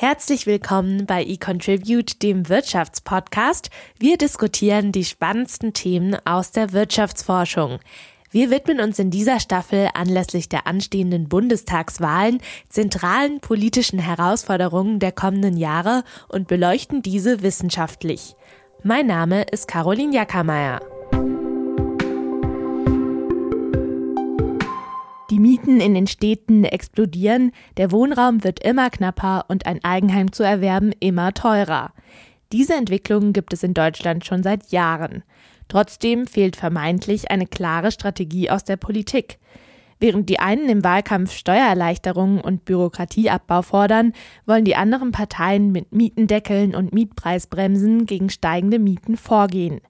Herzlich willkommen bei eContribute, dem Wirtschaftspodcast. Wir diskutieren die spannendsten Themen aus der Wirtschaftsforschung. Wir widmen uns in dieser Staffel anlässlich der anstehenden Bundestagswahlen zentralen politischen Herausforderungen der kommenden Jahre und beleuchten diese wissenschaftlich. Mein Name ist Caroline Jackermeier. Mieten in den Städten explodieren, der Wohnraum wird immer knapper und ein Eigenheim zu erwerben immer teurer. Diese Entwicklung gibt es in Deutschland schon seit Jahren. Trotzdem fehlt vermeintlich eine klare Strategie aus der Politik. Während die einen im Wahlkampf Steuererleichterungen und Bürokratieabbau fordern, wollen die anderen Parteien mit Mietendeckeln und Mietpreisbremsen gegen steigende Mieten vorgehen.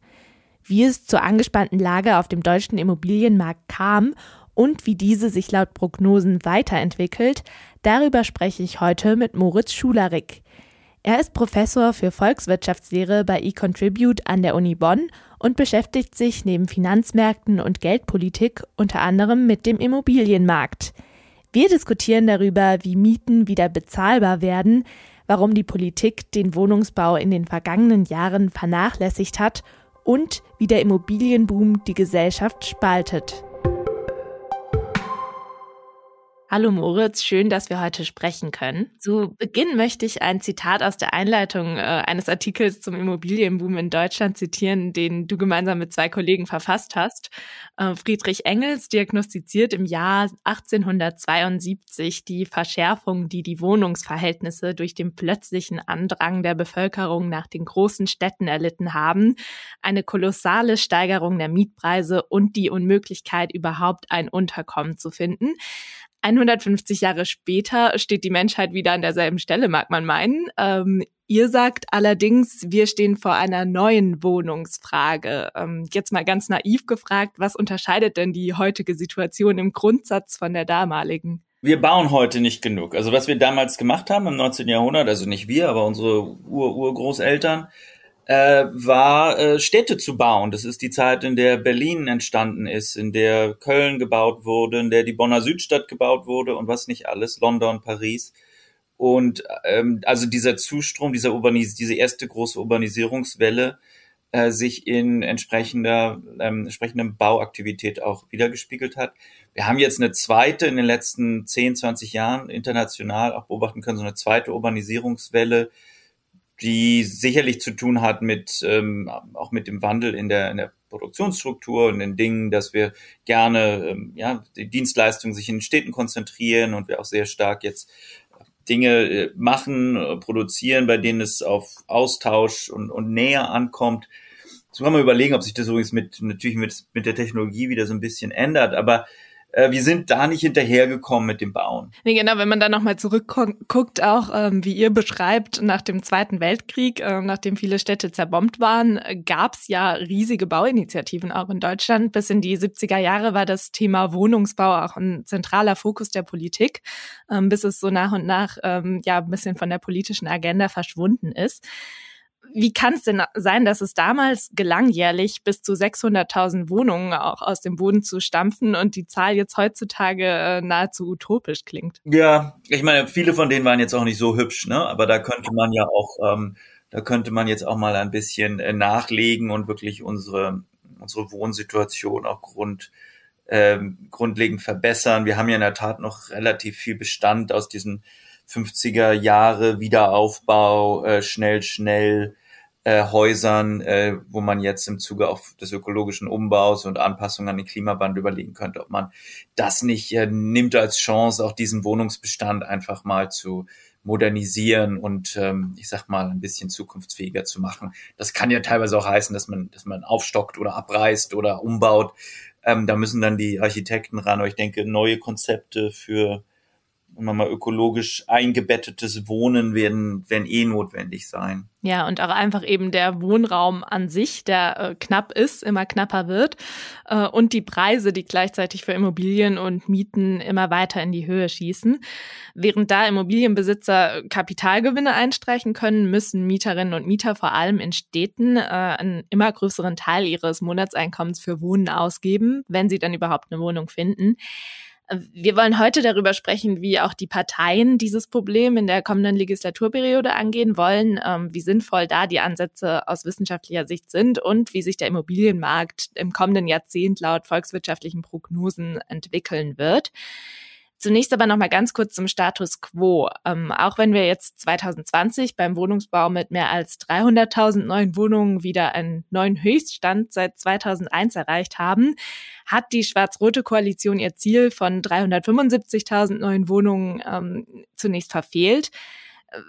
Wie es zur angespannten Lage auf dem deutschen Immobilienmarkt kam und wie diese sich laut Prognosen weiterentwickelt, darüber spreche ich heute mit Moritz Schularik. Er ist Professor für Volkswirtschaftslehre bei eContribute an der Uni Bonn und beschäftigt sich neben Finanzmärkten und Geldpolitik unter anderem mit dem Immobilienmarkt. Wir diskutieren darüber, wie Mieten wieder bezahlbar werden, warum die Politik den Wohnungsbau in den vergangenen Jahren vernachlässigt hat und wie der Immobilienboom die Gesellschaft spaltet. Hallo Moritz, schön, dass wir heute sprechen können. Zu Beginn möchte ich ein Zitat aus der Einleitung äh, eines Artikels zum Immobilienboom in Deutschland zitieren, den du gemeinsam mit zwei Kollegen verfasst hast. Äh, Friedrich Engels diagnostiziert im Jahr 1872 die Verschärfung, die die Wohnungsverhältnisse durch den plötzlichen Andrang der Bevölkerung nach den großen Städten erlitten haben, eine kolossale Steigerung der Mietpreise und die Unmöglichkeit, überhaupt ein Unterkommen zu finden. 150 Jahre später steht die Menschheit wieder an derselben Stelle, mag man meinen. Ähm, ihr sagt allerdings, wir stehen vor einer neuen Wohnungsfrage. Ähm, jetzt mal ganz naiv gefragt, was unterscheidet denn die heutige Situation im Grundsatz von der damaligen? Wir bauen heute nicht genug. Also was wir damals gemacht haben im 19. Jahrhundert, also nicht wir, aber unsere Ur-Urgroßeltern, äh, war äh, Städte zu bauen. Das ist die Zeit, in der Berlin entstanden ist, in der Köln gebaut wurde, in der die Bonner Südstadt gebaut wurde und was nicht alles, London, Paris. Und ähm, also dieser Zustrom, dieser Urbanis diese erste große Urbanisierungswelle äh, sich in entsprechender ähm, entsprechender Bauaktivität auch wiedergespiegelt hat. Wir haben jetzt eine zweite in den letzten 10, 20 Jahren international auch beobachten können, so eine zweite Urbanisierungswelle, die sicherlich zu tun hat mit ähm, auch mit dem Wandel in der, in der Produktionsstruktur und den Dingen, dass wir gerne ähm, ja die Dienstleistungen sich in den Städten konzentrieren und wir auch sehr stark jetzt Dinge äh, machen, äh, produzieren, bei denen es auf Austausch und, und Nähe ankommt. So kann man überlegen, ob sich das übrigens mit natürlich mit, mit der Technologie wieder so ein bisschen ändert, aber äh, wir sind da nicht hinterhergekommen mit dem Bauen. Nee, genau, wenn man dann nochmal zurückguckt, auch ähm, wie ihr beschreibt, nach dem Zweiten Weltkrieg, äh, nachdem viele Städte zerbombt waren, gab es ja riesige Bauinitiativen auch in Deutschland. Bis in die 70er Jahre war das Thema Wohnungsbau auch ein zentraler Fokus der Politik, ähm, bis es so nach und nach ähm, ja ein bisschen von der politischen Agenda verschwunden ist. Wie kann es denn sein, dass es damals gelang, jährlich bis zu 600.000 Wohnungen auch aus dem Boden zu stampfen und die Zahl jetzt heutzutage äh, nahezu utopisch klingt? Ja, ich meine, viele von denen waren jetzt auch nicht so hübsch, ne? Aber da könnte man ja auch, ähm, da könnte man jetzt auch mal ein bisschen äh, nachlegen und wirklich unsere unsere Wohnsituation auch grund ähm, grundlegend verbessern. Wir haben ja in der Tat noch relativ viel Bestand aus diesen 50er Jahre Wiederaufbau, äh, schnell, schnell äh, Häusern, äh, wo man jetzt im Zuge auch des ökologischen Umbaus und Anpassungen an den Klimawandel überlegen könnte, ob man das nicht äh, nimmt als Chance, auch diesen Wohnungsbestand einfach mal zu modernisieren und ähm, ich sag mal ein bisschen zukunftsfähiger zu machen. Das kann ja teilweise auch heißen, dass man, dass man aufstockt oder abreißt oder umbaut. Ähm, da müssen dann die Architekten ran. Aber ich denke, neue Konzepte für und mal ökologisch eingebettetes Wohnen werden, werden eh notwendig sein. Ja, und auch einfach eben der Wohnraum an sich, der äh, knapp ist, immer knapper wird äh, und die Preise, die gleichzeitig für Immobilien und Mieten immer weiter in die Höhe schießen. Während da Immobilienbesitzer Kapitalgewinne einstreichen können, müssen Mieterinnen und Mieter vor allem in Städten äh, einen immer größeren Teil ihres Monatseinkommens für Wohnen ausgeben, wenn sie dann überhaupt eine Wohnung finden. Wir wollen heute darüber sprechen, wie auch die Parteien dieses Problem in der kommenden Legislaturperiode angehen wollen, ähm, wie sinnvoll da die Ansätze aus wissenschaftlicher Sicht sind und wie sich der Immobilienmarkt im kommenden Jahrzehnt laut volkswirtschaftlichen Prognosen entwickeln wird. Zunächst aber noch mal ganz kurz zum Status quo. Ähm, auch wenn wir jetzt 2020 beim Wohnungsbau mit mehr als 300.000 neuen Wohnungen wieder einen neuen Höchststand seit 2001 erreicht haben, hat die schwarz-rote Koalition ihr Ziel von 375.000 neuen Wohnungen ähm, zunächst verfehlt.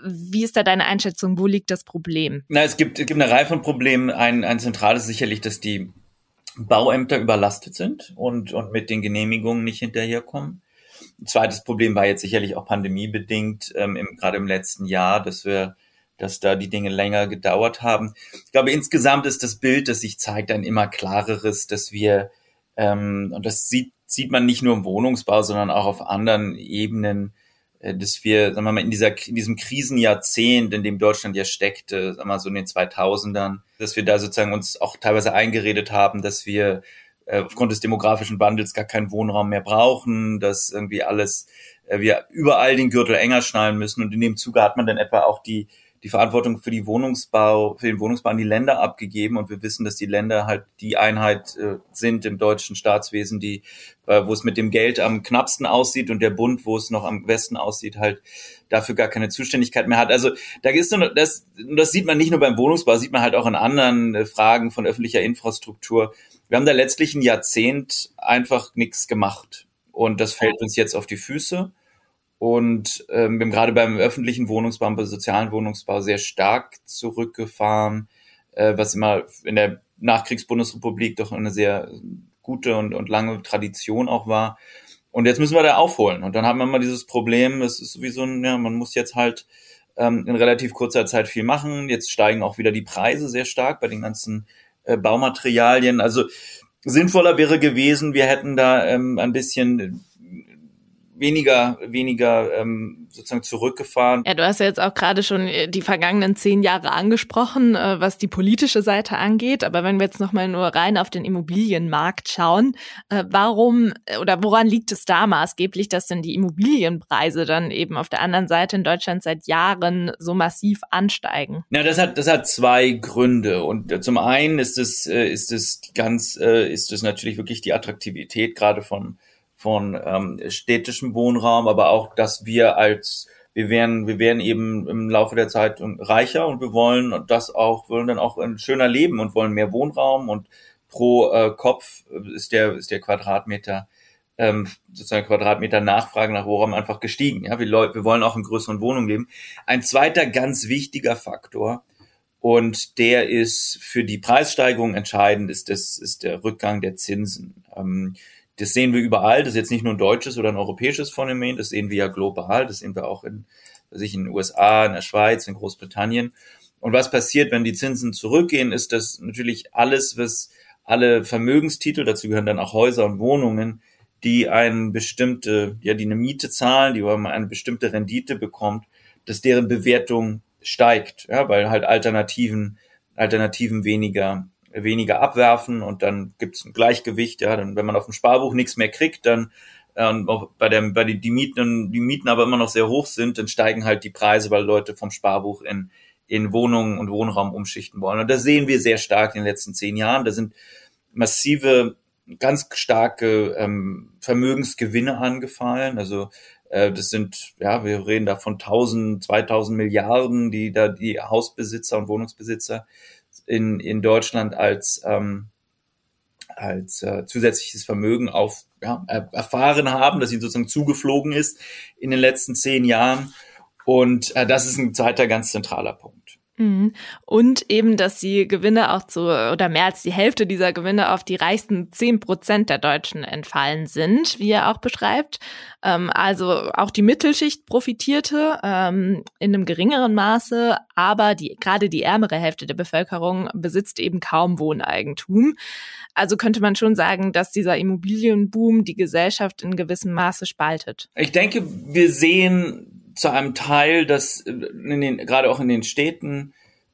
Wie ist da deine Einschätzung? Wo liegt das Problem? Na, es gibt, es gibt eine Reihe von Problemen. Ein, ein zentrales sicherlich, dass die Bauämter überlastet sind und, und mit den Genehmigungen nicht hinterherkommen. Zweites Problem war jetzt sicherlich auch pandemiebedingt, ähm, im, gerade im letzten Jahr, dass wir dass da die Dinge länger gedauert haben. Ich glaube, insgesamt ist das Bild, das sich zeigt, ein immer klareres, dass wir, ähm, und das sieht, sieht man nicht nur im Wohnungsbau, sondern auch auf anderen Ebenen, äh, dass wir, sagen wir mal, in, dieser, in diesem Krisenjahrzehnt, in dem Deutschland ja steckte, sagen wir mal so in den 2000ern, dass wir da sozusagen uns auch teilweise eingeredet haben, dass wir äh, aufgrund des demografischen Wandels gar keinen Wohnraum mehr brauchen, dass irgendwie alles, äh, wir überall den Gürtel enger schnallen müssen. Und in dem Zuge hat man dann etwa auch die die Verantwortung für die Wohnungsbau, für den Wohnungsbau an die Länder abgegeben. Und wir wissen, dass die Länder halt die Einheit äh, sind im deutschen Staatswesen, die, äh, wo es mit dem Geld am knappsten aussieht und der Bund, wo es noch am besten aussieht, halt dafür gar keine Zuständigkeit mehr hat. Also da ist so, das, das sieht man nicht nur beim Wohnungsbau, sieht man halt auch in anderen äh, Fragen von öffentlicher Infrastruktur, wir haben da letztlich ein Jahrzehnt einfach nichts gemacht. Und das fällt uns jetzt auf die Füße. Und ähm, wir haben gerade beim öffentlichen Wohnungsbau, beim sozialen Wohnungsbau sehr stark zurückgefahren, äh, was immer in der Nachkriegsbundesrepublik doch eine sehr gute und, und lange Tradition auch war. Und jetzt müssen wir da aufholen. Und dann haben wir immer dieses Problem, es ist sowieso, ja, man muss jetzt halt ähm, in relativ kurzer Zeit viel machen. Jetzt steigen auch wieder die Preise sehr stark bei den ganzen äh, Baumaterialien. Also sinnvoller wäre gewesen, wir hätten da ähm, ein bisschen weniger, weniger ähm, sozusagen zurückgefahren. Ja, du hast ja jetzt auch gerade schon äh, die vergangenen zehn Jahre angesprochen, äh, was die politische Seite angeht. Aber wenn wir jetzt nochmal nur rein auf den Immobilienmarkt schauen, äh, warum oder woran liegt es da maßgeblich, dass denn die Immobilienpreise dann eben auf der anderen Seite in Deutschland seit Jahren so massiv ansteigen? Ja, das hat, das hat zwei Gründe. Und zum einen ist es, ist es ganz, ist es natürlich wirklich die Attraktivität gerade von von ähm, städtischem Wohnraum, aber auch, dass wir als wir werden, wir werden eben im Laufe der Zeit reicher und wir wollen das auch, wollen dann auch ein schöner leben und wollen mehr Wohnraum und pro äh, Kopf ist der, ist der Quadratmeter, ähm, sozusagen Quadratmeter Nachfrage nach Wohnraum einfach gestiegen. Ja, wir, wir wollen auch in größeren Wohnungen leben. Ein zweiter ganz wichtiger Faktor, und der ist für die Preissteigerung entscheidend, ist, das, ist der Rückgang der Zinsen. Ähm, das sehen wir überall. Das ist jetzt nicht nur ein deutsches oder ein europäisches Phänomen. Das sehen wir ja global. Das sehen wir auch in, sich in den USA, in der Schweiz, in Großbritannien. Und was passiert, wenn die Zinsen zurückgehen, ist, dass natürlich alles, was alle Vermögenstitel, dazu gehören dann auch Häuser und Wohnungen, die eine bestimmte, ja, die eine Miete zahlen, die eine bestimmte Rendite bekommt, dass deren Bewertung steigt, ja, weil halt Alternativen, Alternativen weniger weniger abwerfen und dann gibt es ein Gleichgewicht, ja, dann wenn man auf dem Sparbuch nichts mehr kriegt, dann ähm, bei der bei den die Mieten die Mieten aber immer noch sehr hoch sind, dann steigen halt die Preise, weil Leute vom Sparbuch in in Wohnungen und Wohnraum umschichten wollen. Und das sehen wir sehr stark in den letzten zehn Jahren. Da sind massive, ganz starke ähm, Vermögensgewinne angefallen. Also äh, das sind, ja, wir reden da von 1000, 2000 Milliarden, die da die Hausbesitzer und Wohnungsbesitzer in, in Deutschland als, ähm, als äh, zusätzliches Vermögen auf, ja, erfahren haben, dass ihnen sozusagen zugeflogen ist in den letzten zehn Jahren. Und äh, das ist ein zweiter ganz zentraler Punkt. Mhm. Und eben, dass die Gewinne auch zu, oder mehr als die Hälfte dieser Gewinne auf die reichsten zehn Prozent der Deutschen entfallen sind, wie er auch beschreibt. Ähm, also auch die Mittelschicht profitierte ähm, in einem geringeren Maße, aber die, gerade die ärmere Hälfte der Bevölkerung besitzt eben kaum Wohneigentum. Also könnte man schon sagen, dass dieser Immobilienboom die Gesellschaft in gewissem Maße spaltet. Ich denke, wir sehen zu einem Teil, dass in den, gerade auch in den Städten,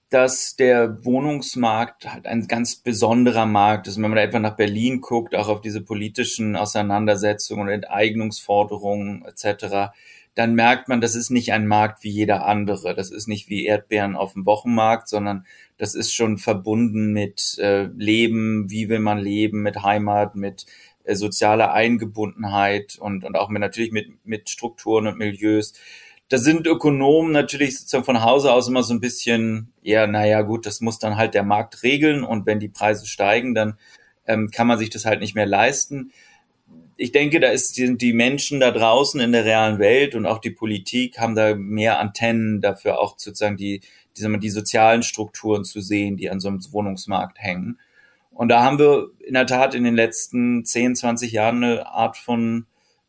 dass der Wohnungsmarkt halt ein ganz besonderer Markt ist. Wenn man da etwa nach Berlin guckt, auch auf diese politischen Auseinandersetzungen und Enteignungsforderungen etc., dann merkt man, das ist nicht ein Markt wie jeder andere. Das ist nicht wie Erdbeeren auf dem Wochenmarkt, sondern das ist schon verbunden mit äh, Leben, wie will man leben, mit Heimat, mit äh, sozialer Eingebundenheit und, und auch mit, natürlich mit, mit Strukturen und Milieus. Da sind Ökonomen natürlich sozusagen von Hause aus immer so ein bisschen, ja, naja, gut, das muss dann halt der Markt regeln und wenn die Preise steigen, dann ähm, kann man sich das halt nicht mehr leisten ich denke, da ist, sind die Menschen da draußen in der realen Welt und auch die Politik haben da mehr Antennen dafür auch sozusagen die, die, die sozialen Strukturen zu sehen, die an so einem Wohnungsmarkt hängen. Und da haben wir in der Tat in den letzten 10, 20 Jahren eine Art von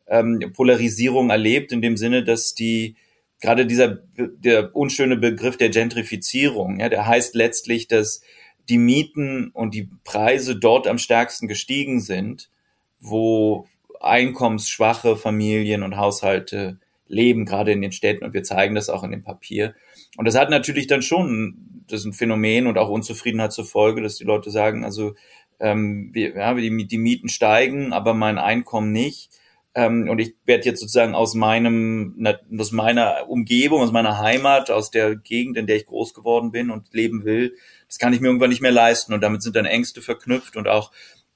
ähm, Polarisierung erlebt, in dem Sinne, dass die gerade dieser der unschöne Begriff der Gentrifizierung, ja, der heißt letztlich, dass die Mieten und die Preise dort am stärksten gestiegen sind, wo einkommensschwache Familien und Haushalte leben, gerade in den Städten. Und wir zeigen das auch in dem Papier. Und das hat natürlich dann schon, das ist ein Phänomen und auch Unzufriedenheit zur Folge, dass die Leute sagen, also ähm, wir, ja, die, die Mieten steigen, aber mein Einkommen nicht. Ähm, und ich werde jetzt sozusagen aus meinem, aus meiner Umgebung, aus meiner Heimat, aus der Gegend, in der ich groß geworden bin und leben will, das kann ich mir irgendwann nicht mehr leisten. Und damit sind dann Ängste verknüpft und auch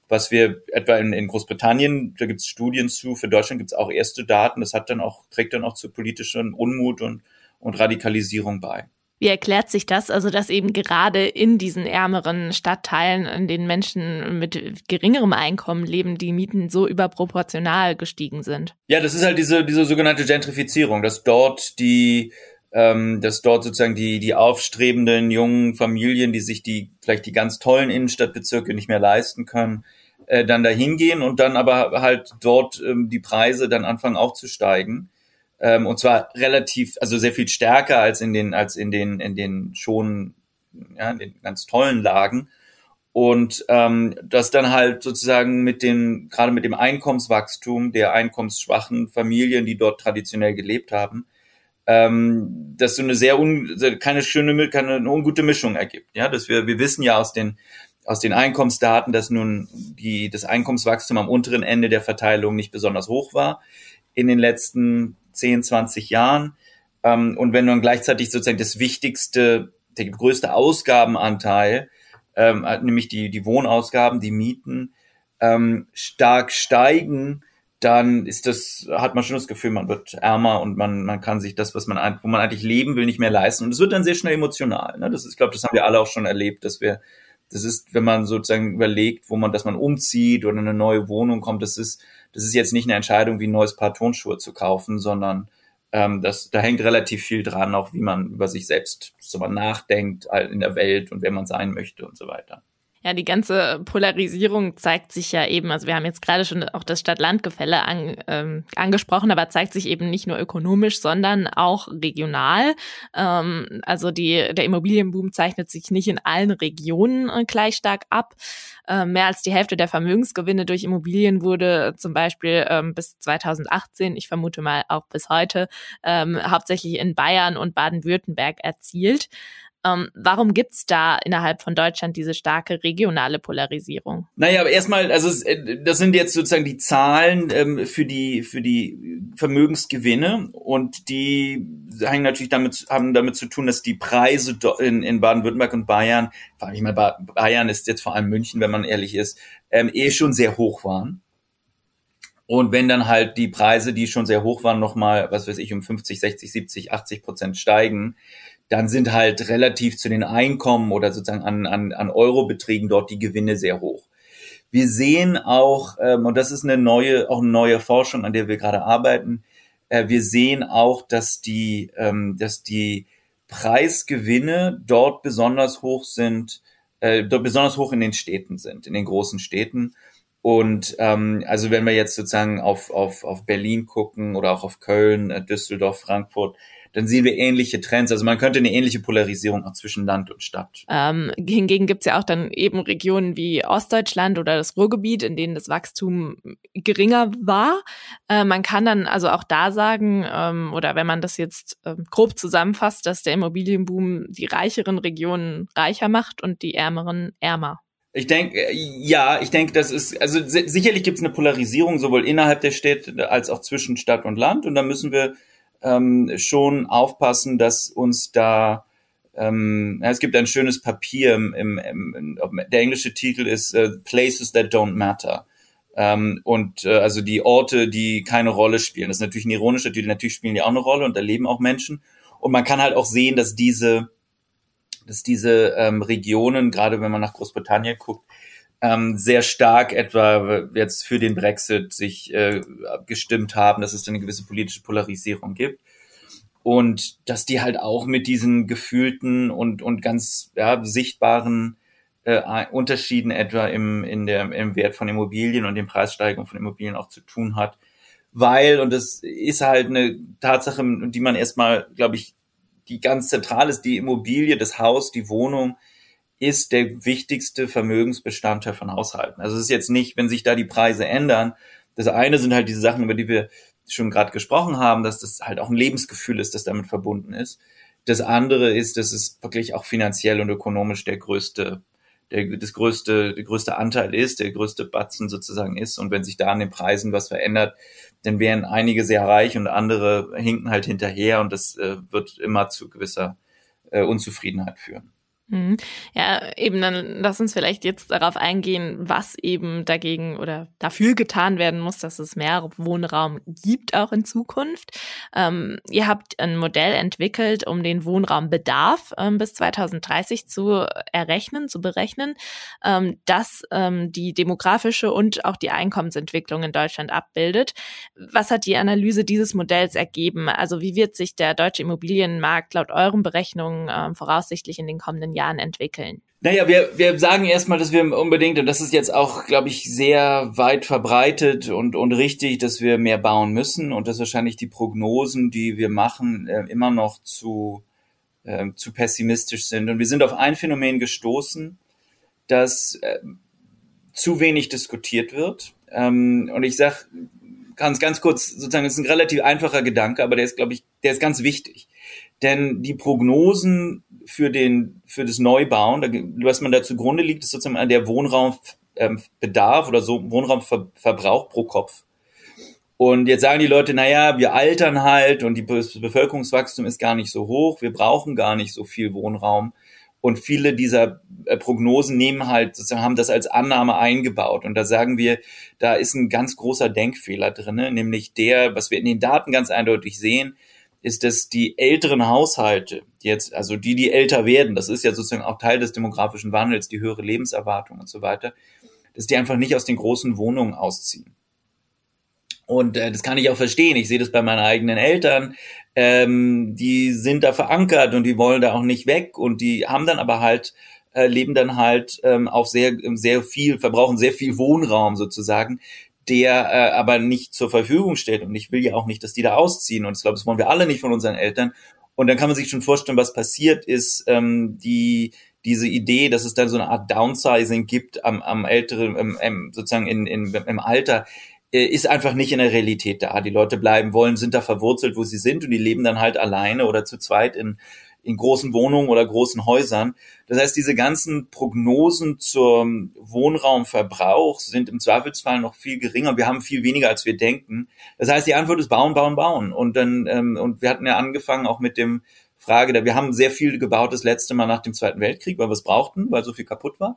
was wir etwa in, in Großbritannien, da gibt es Studien zu, für Deutschland gibt es auch erste Daten, das hat dann auch, trägt dann auch zu politischem Unmut und, und Radikalisierung bei. Wie erklärt sich das? Also, dass eben gerade in diesen ärmeren Stadtteilen, in denen Menschen mit geringerem Einkommen leben, die Mieten so überproportional gestiegen sind? Ja, das ist halt diese, diese sogenannte Gentrifizierung, dass dort die, ähm, dass dort sozusagen die, die aufstrebenden jungen Familien, die sich die, vielleicht die ganz tollen Innenstadtbezirke nicht mehr leisten können, äh, dann dahin gehen und dann aber halt dort ähm, die Preise dann anfangen aufzusteigen. Ähm, und zwar relativ, also sehr viel stärker als in den, als in den, in den schon, ja, in den ganz tollen Lagen. Und ähm, das dann halt sozusagen mit den, gerade mit dem Einkommenswachstum der einkommensschwachen Familien, die dort traditionell gelebt haben, ähm, dass so eine sehr un, keine schöne, keine eine ungute Mischung ergibt. Ja, dass wir, wir wissen ja aus den aus den Einkommensdaten, dass nun die, das Einkommenswachstum am unteren Ende der Verteilung nicht besonders hoch war in den letzten 10, 20 Jahren. Ähm, und wenn nun gleichzeitig sozusagen das wichtigste, der größte Ausgabenanteil, ähm, nämlich die, die Wohnausgaben, die Mieten, ähm, stark steigen, dann ist das, hat man schon das Gefühl, man wird ärmer und man, man kann sich das, was man, wo man eigentlich leben will, nicht mehr leisten. Und es wird dann sehr schnell emotional. Ne? Das ist, ich glaube, das haben wir alle auch schon erlebt, dass wir das ist, wenn man sozusagen überlegt, wo man, dass man umzieht oder eine neue Wohnung kommt, das ist, das ist jetzt nicht eine Entscheidung, wie ein neues Paar Turnschuhe zu kaufen, sondern ähm, das, da hängt relativ viel dran, auch wie man über sich selbst so nachdenkt in der Welt und wer man sein möchte und so weiter. Ja, die ganze Polarisierung zeigt sich ja eben, also wir haben jetzt gerade schon auch das Stadt-Land-Gefälle an, ähm, angesprochen, aber zeigt sich eben nicht nur ökonomisch, sondern auch regional. Ähm, also die, der Immobilienboom zeichnet sich nicht in allen Regionen äh, gleich stark ab. Ähm, mehr als die Hälfte der Vermögensgewinne durch Immobilien wurde zum Beispiel ähm, bis 2018, ich vermute mal auch bis heute, ähm, hauptsächlich in Bayern und Baden-Württemberg erzielt. Ähm, warum gibt's da innerhalb von Deutschland diese starke regionale Polarisierung? Naja, aber erstmal, also äh, das sind jetzt sozusagen die Zahlen ähm, für die für die Vermögensgewinne und die hängen natürlich damit haben damit zu tun, dass die Preise in, in Baden-Württemberg und Bayern, vor allem ich mal Bayern ist jetzt vor allem München, wenn man ehrlich ist, ähm, eh schon sehr hoch waren. Und wenn dann halt die Preise, die schon sehr hoch waren, nochmal, was weiß ich, um 50, 60, 70, 80 Prozent steigen, dann sind halt relativ zu den Einkommen oder sozusagen an, an, an Eurobeträgen dort die Gewinne sehr hoch. Wir sehen auch, ähm, und das ist eine neue, auch eine neue Forschung, an der wir gerade arbeiten, äh, wir sehen auch, dass die, ähm, dass die Preisgewinne dort besonders hoch sind, äh, dort besonders hoch in den Städten sind, in den großen Städten. Und ähm, also wenn wir jetzt sozusagen auf, auf, auf Berlin gucken oder auch auf Köln, äh, Düsseldorf, Frankfurt, dann sehen wir ähnliche Trends. Also man könnte eine ähnliche Polarisierung auch zwischen Land und Stadt. Ähm, hingegen gibt es ja auch dann eben Regionen wie Ostdeutschland oder das Ruhrgebiet, in denen das Wachstum geringer war. Äh, man kann dann also auch da sagen, ähm, oder wenn man das jetzt äh, grob zusammenfasst, dass der Immobilienboom die reicheren Regionen reicher macht und die ärmeren ärmer. Ich denke, äh, ja, ich denke, das ist, also sicherlich gibt es eine Polarisierung sowohl innerhalb der Städte als auch zwischen Stadt und Land. Und da müssen wir ähm, schon aufpassen, dass uns da ähm, es gibt ein schönes Papier, im, im, im, der englische Titel ist uh, Places That Don't Matter. Ähm, und äh, also die Orte, die keine Rolle spielen. Das ist natürlich ein ironischer Titel, natürlich spielen die auch eine Rolle und da leben auch Menschen. Und man kann halt auch sehen, dass diese dass diese ähm, Regionen, gerade wenn man nach Großbritannien guckt, ähm, sehr stark etwa jetzt für den Brexit sich äh, gestimmt haben, dass es eine gewisse politische Polarisierung gibt. Und dass die halt auch mit diesen gefühlten und, und ganz ja, sichtbaren äh, Unterschieden etwa im, in der, im Wert von Immobilien und den Preissteigerungen von Immobilien auch zu tun hat. Weil, und das ist halt eine Tatsache, die man erstmal, glaube ich, die ganz zentral ist, die Immobilie, das Haus, die Wohnung ist der wichtigste Vermögensbestandteil von Haushalten. Also es ist jetzt nicht, wenn sich da die Preise ändern. Das eine sind halt diese Sachen, über die wir schon gerade gesprochen haben, dass das halt auch ein Lebensgefühl ist, das damit verbunden ist. Das andere ist, dass es wirklich auch finanziell und ökonomisch der größte, der, das größte, der größte Anteil ist, der größte Batzen sozusagen ist. Und wenn sich da an den Preisen was verändert, dann wären einige sehr reich und andere hinken halt hinterher und das äh, wird immer zu gewisser äh, Unzufriedenheit führen. Mhm. Ja, eben dann lass uns vielleicht jetzt darauf eingehen, was eben dagegen oder dafür getan werden muss, dass es mehr Wohnraum gibt, auch in Zukunft. Ähm, ihr habt ein Modell entwickelt, um den Wohnraumbedarf ähm, bis 2030 zu errechnen, zu berechnen, ähm, das ähm, die demografische und auch die Einkommensentwicklung in Deutschland abbildet. Was hat die Analyse dieses Modells ergeben? Also wie wird sich der deutsche Immobilienmarkt laut euren Berechnungen ähm, voraussichtlich in den kommenden Jahren Jahren entwickeln? Naja, wir, wir sagen erstmal, dass wir unbedingt, und das ist jetzt auch, glaube ich, sehr weit verbreitet und, und richtig, dass wir mehr bauen müssen und dass wahrscheinlich die Prognosen, die wir machen, äh, immer noch zu, äh, zu pessimistisch sind. Und wir sind auf ein Phänomen gestoßen, das äh, zu wenig diskutiert wird. Ähm, und ich sage ganz, ganz kurz, sozusagen, es ist ein relativ einfacher Gedanke, aber der ist, glaube ich, der ist ganz wichtig. Denn die Prognosen für den, für das Neubauen, was man da zugrunde liegt, ist sozusagen der Wohnraumbedarf oder so Wohnraumverbrauch pro Kopf. Und jetzt sagen die Leute, naja, wir altern halt und die Bevölkerungswachstum ist gar nicht so hoch, wir brauchen gar nicht so viel Wohnraum. Und viele dieser äh, Prognosen nehmen halt, sozusagen, haben das als Annahme eingebaut. Und da sagen wir, da ist ein ganz großer Denkfehler drin, nämlich der, was wir in den Daten ganz eindeutig sehen, ist, dass die älteren Haushalte, jetzt, also die, die älter werden, das ist ja sozusagen auch Teil des demografischen Wandels, die höhere Lebenserwartung und so weiter, dass die einfach nicht aus den großen Wohnungen ausziehen. Und äh, das kann ich auch verstehen. Ich sehe das bei meinen eigenen Eltern. Ähm, die sind da verankert und die wollen da auch nicht weg und die haben dann aber halt äh, leben dann halt ähm, auf sehr sehr viel verbrauchen sehr viel Wohnraum sozusagen, der äh, aber nicht zur Verfügung steht. Und ich will ja auch nicht, dass die da ausziehen. Und ich glaube, das wollen wir alle nicht von unseren Eltern. Und dann kann man sich schon vorstellen, was passiert ist, ähm, die diese Idee, dass es dann so eine Art Downsizing gibt am, am älteren, ähm, ähm, sozusagen in, in, im Alter, äh, ist einfach nicht in der Realität da. Die Leute bleiben wollen, sind da verwurzelt, wo sie sind und die leben dann halt alleine oder zu zweit in in großen Wohnungen oder großen Häusern. Das heißt, diese ganzen Prognosen zum Wohnraumverbrauch sind im Zweifelsfall noch viel geringer. Wir haben viel weniger, als wir denken. Das heißt, die Antwort ist bauen, bauen, bauen. Und dann, ähm, und wir hatten ja angefangen auch mit dem Frage, da wir haben sehr viel gebaut das letzte Mal nach dem Zweiten Weltkrieg, weil wir es brauchten, weil so viel kaputt war.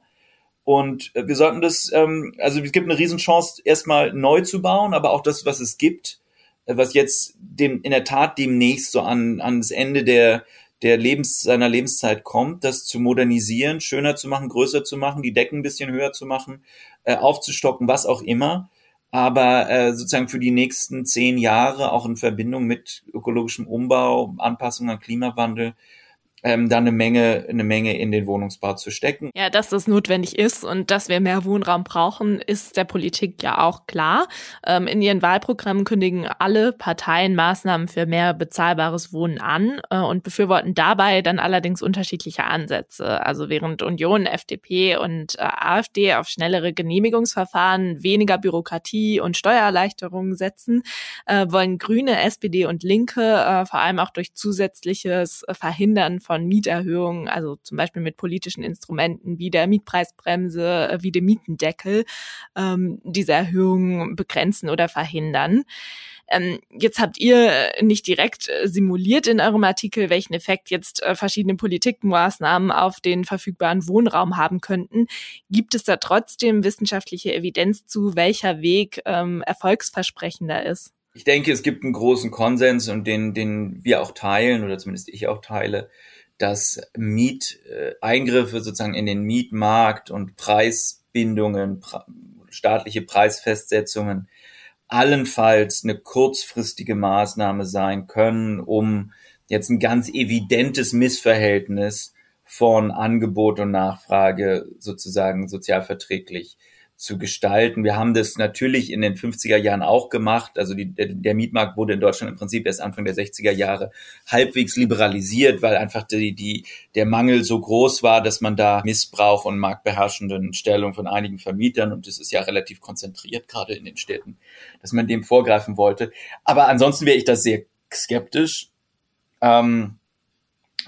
Und äh, wir sollten das, ähm, also es gibt eine Riesenchance, erstmal neu zu bauen, aber auch das, was es gibt, äh, was jetzt dem, in der Tat demnächst so an, an das Ende der, der Lebens, seiner Lebenszeit kommt, das zu modernisieren, schöner zu machen, größer zu machen, die Decken ein bisschen höher zu machen, äh, aufzustocken, was auch immer. Aber äh, sozusagen für die nächsten zehn Jahre auch in Verbindung mit ökologischem Umbau, Anpassung an Klimawandel, ähm, dann eine Menge, eine Menge in den Wohnungsbau zu stecken. Ja, dass das notwendig ist und dass wir mehr Wohnraum brauchen, ist der Politik ja auch klar. Ähm, in ihren Wahlprogrammen kündigen alle Parteien Maßnahmen für mehr bezahlbares Wohnen an äh, und befürworten dabei dann allerdings unterschiedliche Ansätze. Also während Union, FDP und äh, AfD auf schnellere Genehmigungsverfahren, weniger Bürokratie und Steuererleichterungen setzen, äh, wollen Grüne, SPD und Linke äh, vor allem auch durch zusätzliches Verhindern von von Mieterhöhungen, also zum Beispiel mit politischen Instrumenten wie der Mietpreisbremse, äh, wie dem Mietendeckel, ähm, diese Erhöhungen begrenzen oder verhindern. Ähm, jetzt habt ihr nicht direkt äh, simuliert in eurem Artikel, welchen Effekt jetzt äh, verschiedene Politikmaßnahmen auf den verfügbaren Wohnraum haben könnten. Gibt es da trotzdem wissenschaftliche Evidenz zu, welcher Weg ähm, erfolgsversprechender ist? Ich denke, es gibt einen großen Konsens und den, den wir auch teilen oder zumindest ich auch teile, dass Mieteingriffe sozusagen in den Mietmarkt und Preisbindungen, staatliche Preisfestsetzungen allenfalls eine kurzfristige Maßnahme sein können, um jetzt ein ganz evidentes Missverhältnis von Angebot und Nachfrage sozusagen sozialverträglich zu gestalten. Wir haben das natürlich in den 50er Jahren auch gemacht. Also die, der Mietmarkt wurde in Deutschland im Prinzip erst Anfang der 60er Jahre halbwegs liberalisiert, weil einfach die, die, der Mangel so groß war, dass man da Missbrauch und marktbeherrschenden Stellung von einigen Vermietern, und das ist ja relativ konzentriert gerade in den Städten, dass man dem vorgreifen wollte. Aber ansonsten wäre ich da sehr skeptisch. Ähm,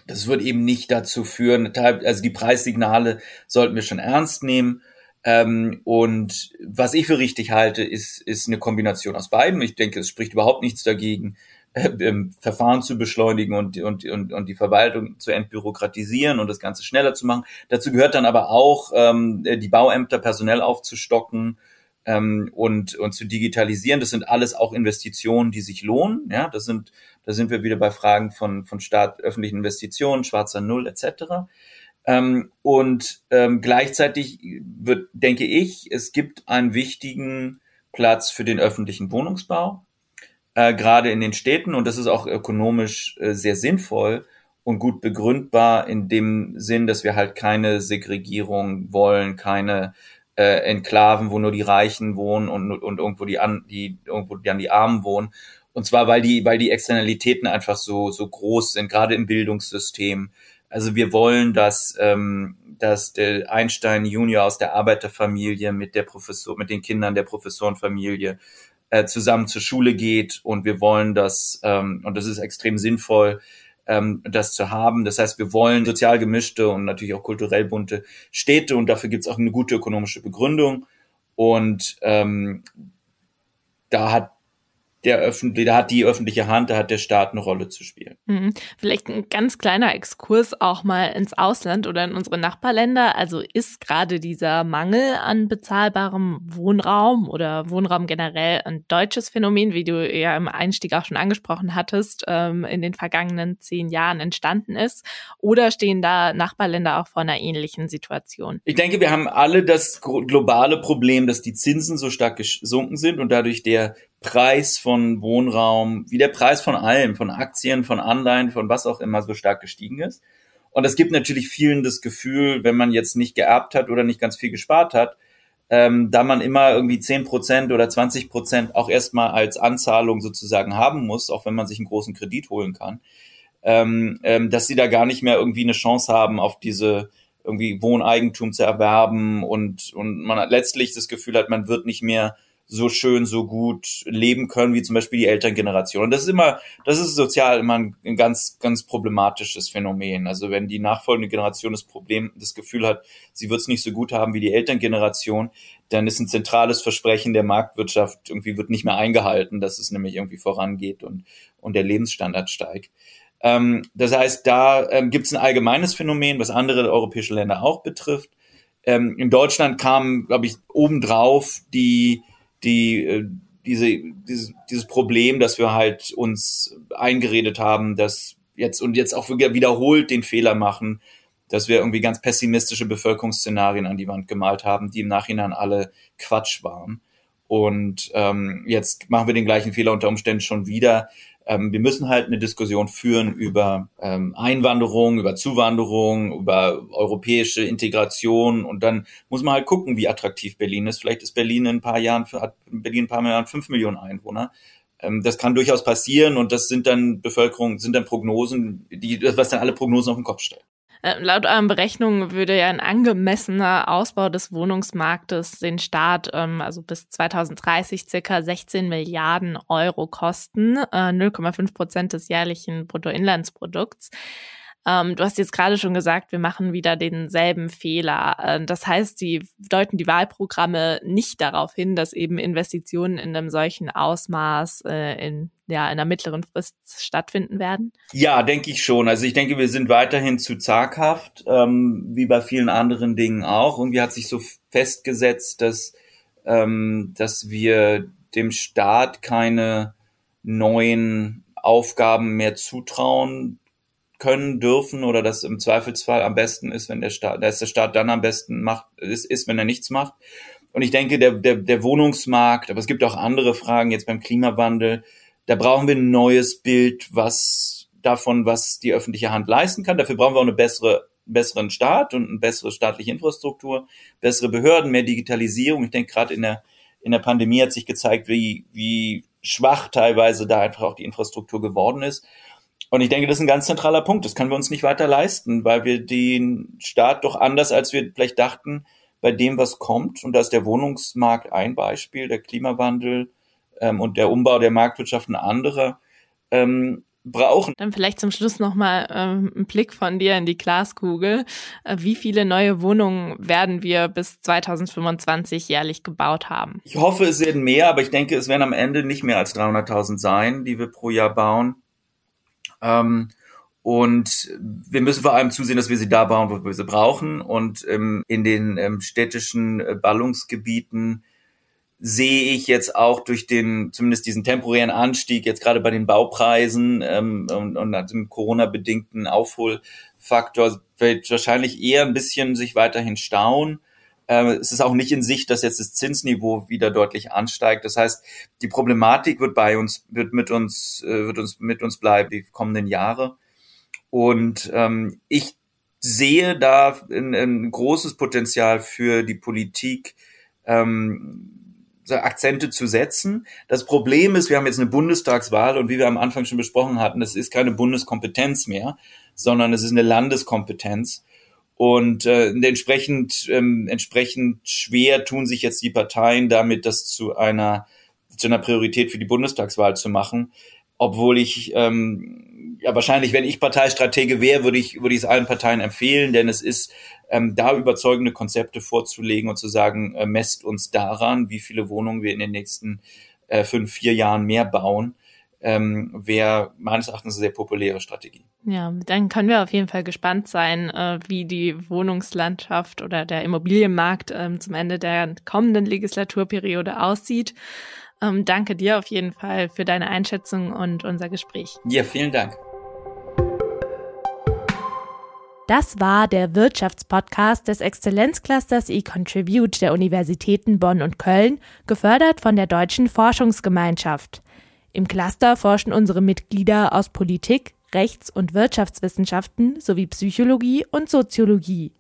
das wird eben nicht dazu führen, also die Preissignale sollten wir schon ernst nehmen ähm, und was ich für richtig halte, ist, ist eine Kombination aus beiden. Ich denke, es spricht überhaupt nichts dagegen, äh, ähm, Verfahren zu beschleunigen und, und, und, und die Verwaltung zu entbürokratisieren und das Ganze schneller zu machen. Dazu gehört dann aber auch, ähm, die Bauämter personell aufzustocken ähm, und, und zu digitalisieren. Das sind alles auch Investitionen, die sich lohnen. Ja, das sind, da sind wir wieder bei Fragen von, von Staat, öffentlichen Investitionen, schwarzer Null etc. Ähm, und ähm, gleichzeitig wird, denke ich, es gibt einen wichtigen Platz für den öffentlichen Wohnungsbau, äh, gerade in den Städten. Und das ist auch ökonomisch äh, sehr sinnvoll und gut begründbar in dem Sinn, dass wir halt keine Segregierung wollen, keine äh, Enklaven, wo nur die Reichen wohnen und, und irgendwo die an, die irgendwo dann die Armen wohnen. Und zwar, weil die, weil die Externalitäten einfach so, so groß sind, gerade im Bildungssystem. Also wir wollen, dass, ähm, dass der Einstein Junior aus der Arbeiterfamilie mit der Professor, mit den Kindern der Professorenfamilie äh, zusammen zur Schule geht und wir wollen das, ähm, und das ist extrem sinnvoll, ähm, das zu haben. Das heißt, wir wollen sozial gemischte und natürlich auch kulturell bunte Städte und dafür gibt es auch eine gute ökonomische Begründung. Und ähm, da hat der öffentliche, da hat die öffentliche Hand, da hat der Staat eine Rolle zu spielen. Mhm. Vielleicht ein ganz kleiner Exkurs auch mal ins Ausland oder in unsere Nachbarländer. Also ist gerade dieser Mangel an bezahlbarem Wohnraum oder Wohnraum generell ein deutsches Phänomen, wie du ja im Einstieg auch schon angesprochen hattest, ähm, in den vergangenen zehn Jahren entstanden ist? Oder stehen da Nachbarländer auch vor einer ähnlichen Situation? Ich denke, wir haben alle das globale Problem, dass die Zinsen so stark gesunken sind und dadurch der Preis von Wohnraum, wie der Preis von allem, von Aktien, von Anleihen, von was auch immer so stark gestiegen ist. Und es gibt natürlich vielen das Gefühl, wenn man jetzt nicht geerbt hat oder nicht ganz viel gespart hat, ähm, da man immer irgendwie zehn Prozent oder 20 Prozent auch erstmal als Anzahlung sozusagen haben muss, auch wenn man sich einen großen Kredit holen kann, ähm, ähm, dass sie da gar nicht mehr irgendwie eine Chance haben, auf diese irgendwie Wohneigentum zu erwerben und, und man letztlich das Gefühl hat, man wird nicht mehr so schön, so gut leben können, wie zum Beispiel die Elterngeneration. Und das ist immer, das ist sozial immer ein, ein ganz, ganz problematisches Phänomen. Also wenn die nachfolgende Generation das Problem, das Gefühl hat, sie wird es nicht so gut haben wie die Elterngeneration, dann ist ein zentrales Versprechen der Marktwirtschaft irgendwie wird nicht mehr eingehalten, dass es nämlich irgendwie vorangeht und, und der Lebensstandard steigt. Ähm, das heißt, da ähm, gibt es ein allgemeines Phänomen, was andere europäische Länder auch betrifft. Ähm, in Deutschland kam, glaube ich, obendrauf die die äh, diese, dieses, dieses Problem, dass wir halt uns eingeredet haben, dass jetzt und jetzt auch wiederholt den Fehler machen, dass wir irgendwie ganz pessimistische Bevölkerungsszenarien an die Wand gemalt haben, die im Nachhinein alle Quatsch waren. Und ähm, jetzt machen wir den gleichen Fehler unter Umständen schon wieder. Ähm, wir müssen halt eine Diskussion führen über ähm, Einwanderung, über Zuwanderung, über europäische Integration und dann muss man halt gucken, wie attraktiv Berlin ist. Vielleicht ist Berlin in ein paar Jahren, hat Berlin ein paar Jahren fünf Millionen Einwohner. Ähm, das kann durchaus passieren und das sind dann Bevölkerung, sind dann Prognosen, die, was dann alle Prognosen auf den Kopf stellen. Äh, laut euren Berechnungen würde ja ein angemessener Ausbau des Wohnungsmarktes den Staat ähm, also bis 2030 circa 16 Milliarden Euro kosten, äh, 0,5 Prozent des jährlichen Bruttoinlandsprodukts. Ähm, du hast jetzt gerade schon gesagt, wir machen wieder denselben Fehler. Äh, das heißt, sie deuten die Wahlprogramme nicht darauf hin, dass eben Investitionen in einem solchen Ausmaß äh, in ja, in einer mittleren Frist stattfinden werden? Ja, denke ich schon. Also ich denke, wir sind weiterhin zu zaghaft, ähm, wie bei vielen anderen Dingen auch. Irgendwie hat sich so festgesetzt, dass, ähm, dass wir dem Staat keine neuen Aufgaben mehr zutrauen können, dürfen oder das im Zweifelsfall am besten ist, wenn der Staat, dass der Staat dann am besten macht, ist, ist wenn er nichts macht. Und ich denke, der, der, der Wohnungsmarkt, aber es gibt auch andere Fragen jetzt beim Klimawandel, da brauchen wir ein neues Bild, was davon, was die öffentliche Hand leisten kann. Dafür brauchen wir auch eine bessere, besseren Staat und eine bessere staatliche Infrastruktur, bessere Behörden, mehr Digitalisierung. Ich denke, gerade in der, in der Pandemie hat sich gezeigt, wie, wie schwach teilweise da einfach auch die Infrastruktur geworden ist. Und ich denke, das ist ein ganz zentraler Punkt. Das können wir uns nicht weiter leisten, weil wir den Staat doch anders, als wir vielleicht dachten, bei dem, was kommt. Und da ist der Wohnungsmarkt ein Beispiel, der Klimawandel ähm, und der Umbau der Marktwirtschaft ein anderer. Ähm, brauchen. Dann vielleicht zum Schluss nochmal ähm, ein Blick von dir in die Glaskugel. Äh, wie viele neue Wohnungen werden wir bis 2025 jährlich gebaut haben? Ich hoffe, es werden mehr, aber ich denke, es werden am Ende nicht mehr als 300.000 sein, die wir pro Jahr bauen. Ähm, und wir müssen vor allem zusehen, dass wir sie da bauen, wo wir sie brauchen. Und ähm, in den ähm, städtischen äh, Ballungsgebieten sehe ich jetzt auch durch den, zumindest diesen temporären Anstieg, jetzt gerade bei den Baupreisen ähm, und, und dem Corona-bedingten Aufholfaktor, wird wahrscheinlich eher ein bisschen sich weiterhin stauen. Ähm, es ist auch nicht in Sicht, dass jetzt das Zinsniveau wieder deutlich ansteigt. Das heißt, die Problematik wird bei uns, wird mit uns, äh, wird uns mit uns bleiben die kommenden Jahre. Und ähm, ich sehe da ein, ein großes Potenzial für die Politik, ähm, Akzente zu setzen. Das Problem ist, wir haben jetzt eine Bundestagswahl und wie wir am Anfang schon besprochen hatten, das ist keine Bundeskompetenz mehr, sondern es ist eine Landeskompetenz. Und äh, entsprechend, ähm, entsprechend schwer tun sich jetzt die Parteien damit, das zu einer, zu einer Priorität für die Bundestagswahl zu machen. Obwohl ich, ähm, ja wahrscheinlich, wenn ich Parteistratege wäre, würde ich, würde ich es allen Parteien empfehlen, denn es ist ähm, da überzeugende Konzepte vorzulegen und zu sagen, äh, messt uns daran, wie viele Wohnungen wir in den nächsten äh, fünf, vier Jahren mehr bauen ähm, wäre meines Erachtens eine sehr populäre Strategie. Ja, dann können wir auf jeden Fall gespannt sein, äh, wie die Wohnungslandschaft oder der Immobilienmarkt ähm, zum Ende der kommenden Legislaturperiode aussieht. Ähm, danke dir auf jeden Fall für deine Einschätzung und unser Gespräch. Ja, vielen Dank. Das war der Wirtschaftspodcast des Exzellenzclusters eContribute der Universitäten Bonn und Köln, gefördert von der Deutschen Forschungsgemeinschaft. Im Cluster forschen unsere Mitglieder aus Politik, Rechts- und Wirtschaftswissenschaften sowie Psychologie und Soziologie.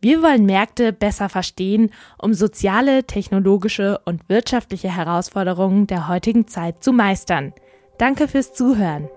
Wir wollen Märkte besser verstehen, um soziale, technologische und wirtschaftliche Herausforderungen der heutigen Zeit zu meistern. Danke fürs Zuhören.